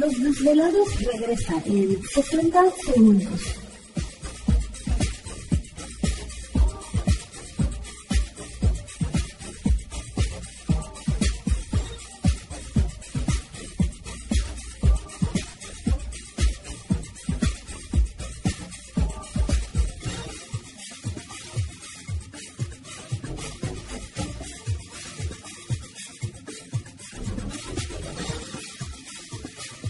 Los desvelados regresa en 60 segundos.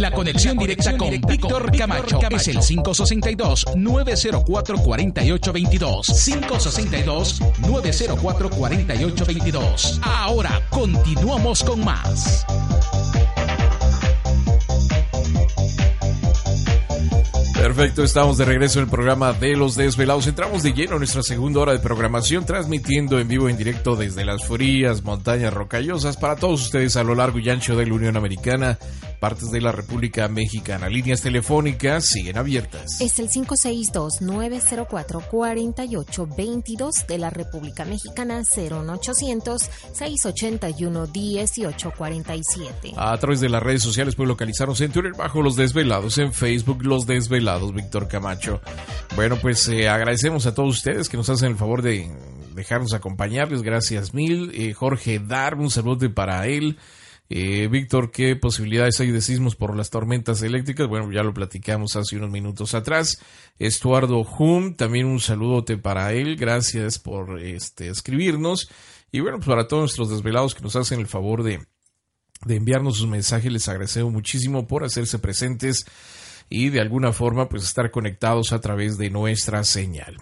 La conexión directa con Víctor Camacho es el 562-904-4822. 562-904-4822. Ahora continuamos con más. Perfecto, estamos de regreso en el programa de Los Desvelados. Entramos de lleno en nuestra segunda hora de programación, transmitiendo en vivo en directo desde las frías montañas rocallosas para todos ustedes a lo largo y ancho de la Unión Americana, partes de la República Mexicana. Líneas telefónicas siguen abiertas. Es el 562-904-4822 de la República Mexicana, 01800-681-1847. A través de las redes sociales pueden localizarnos en Twitter bajo Los Desvelados, en Facebook Los Desvelados, Víctor Camacho. Bueno, pues eh, agradecemos a todos ustedes que nos hacen el favor de dejarnos acompañarles. Gracias mil. Eh, Jorge Dar, un saludo para él. Eh, Víctor, ¿qué posibilidades hay de sismos por las tormentas eléctricas? Bueno, ya lo platicamos hace unos minutos atrás. Estuardo Hum, también un saludote para él. Gracias por este, escribirnos. Y bueno, pues para todos nuestros desvelados que nos hacen el favor de, de enviarnos sus mensajes, les agradecemos muchísimo por hacerse presentes y de alguna forma pues estar conectados a través de nuestra señal.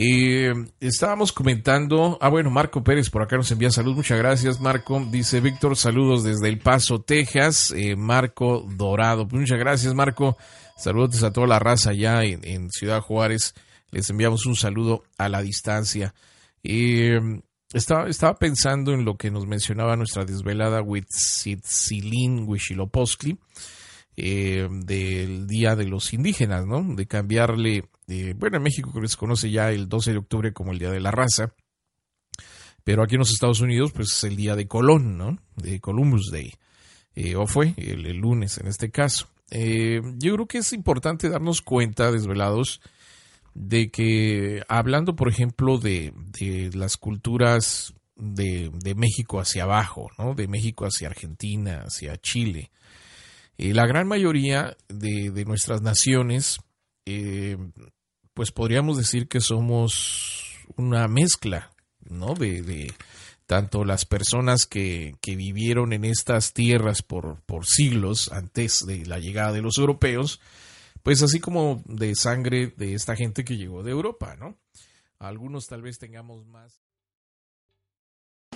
Eh, estábamos comentando, ah bueno, Marco Pérez por acá nos envía salud, muchas gracias Marco, dice Víctor, saludos desde El Paso, Texas, eh, Marco Dorado, muchas gracias Marco, saludos a toda la raza allá en, Ciudad Juárez, les enviamos un saludo a la distancia. Eh, estaba, estaba pensando en lo que nos mencionaba nuestra desvelada Huitzilin Huichilopochtli, eh, del Día de los Indígenas, ¿no? De cambiarle, eh, bueno, en México se conoce ya el 12 de octubre como el Día de la Raza, pero aquí en los Estados Unidos, pues es el Día de Colón, ¿no? De Columbus Day, eh, o fue el, el, lunes en este caso. Eh, yo creo que es importante darnos cuenta, desvelados, de que hablando, por ejemplo, de, de las culturas de, de, México hacia abajo, ¿no? De México hacia Argentina, hacia Chile, la gran mayoría de, de nuestras naciones, eh, pues podríamos decir que somos una mezcla, ¿no? De, de tanto las personas que, que, vivieron en estas tierras por, por siglos antes de la llegada de los europeos, pues así como de sangre de esta gente que llegó de Europa, ¿no? Algunos tal vez tengamos más.